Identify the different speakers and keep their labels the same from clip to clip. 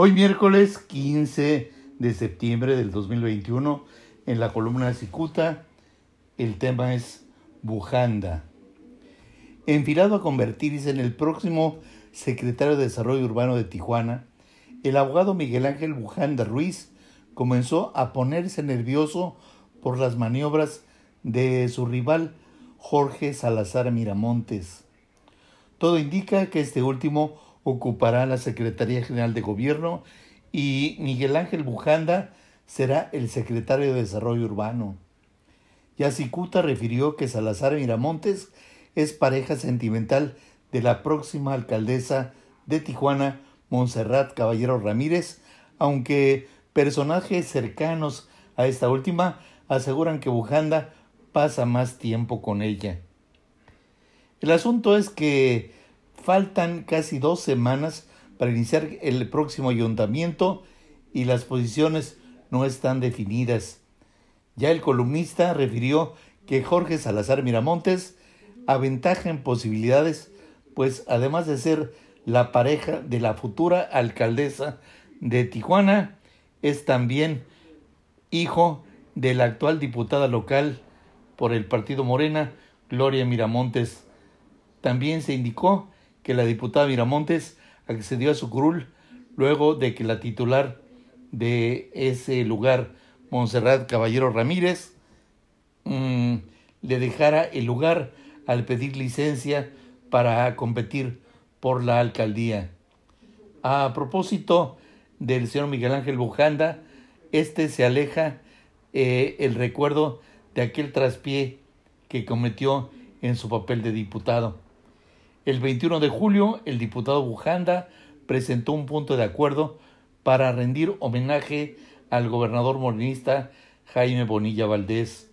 Speaker 1: Hoy miércoles 15 de septiembre del 2021, en la columna Cicuta, el tema es Bujanda. Enfilado a convertirse en el próximo secretario de Desarrollo Urbano de Tijuana, el abogado Miguel Ángel Bujanda Ruiz comenzó a ponerse nervioso por las maniobras de su rival Jorge Salazar Miramontes. Todo indica que este último ocupará la Secretaría General de Gobierno y Miguel Ángel Bujanda será el secretario de Desarrollo Urbano. Yacicuta refirió que Salazar Miramontes es pareja sentimental de la próxima alcaldesa de Tijuana, Montserrat Caballero Ramírez, aunque personajes cercanos a esta última aseguran que Bujanda pasa más tiempo con ella. El asunto es que faltan casi dos semanas para iniciar el próximo ayuntamiento y las posiciones no están definidas. Ya el columnista refirió que Jorge Salazar Miramontes aventaja en posibilidades, pues además de ser la pareja de la futura alcaldesa de Tijuana, es también hijo de la actual diputada local por el partido Morena, Gloria Miramontes. También se indicó que la diputada Miramontes accedió a su curul luego de que la titular de ese lugar, Montserrat Caballero Ramírez, mm, le dejara el lugar al pedir licencia para competir por la alcaldía. A propósito del señor Miguel Ángel Bujanda, este se aleja eh, el recuerdo de aquel traspié que cometió en su papel de diputado. El 21 de julio, el diputado Bujanda presentó un punto de acuerdo para rendir homenaje al gobernador morenista Jaime Bonilla Valdés.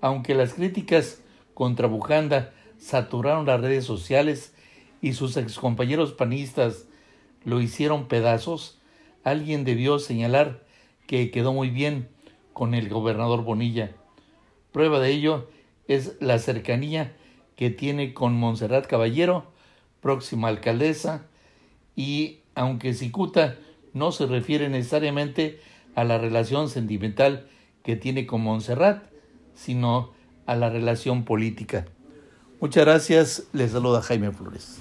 Speaker 1: Aunque las críticas contra Bujanda saturaron las redes sociales y sus excompañeros panistas lo hicieron pedazos, alguien debió señalar que quedó muy bien con el gobernador Bonilla. Prueba de ello es la cercanía que tiene con Montserrat Caballero, próxima alcaldesa, y aunque Cicuta no se refiere necesariamente a la relación sentimental que tiene con Montserrat, sino a la relación política. Muchas gracias, les saluda Jaime Flores.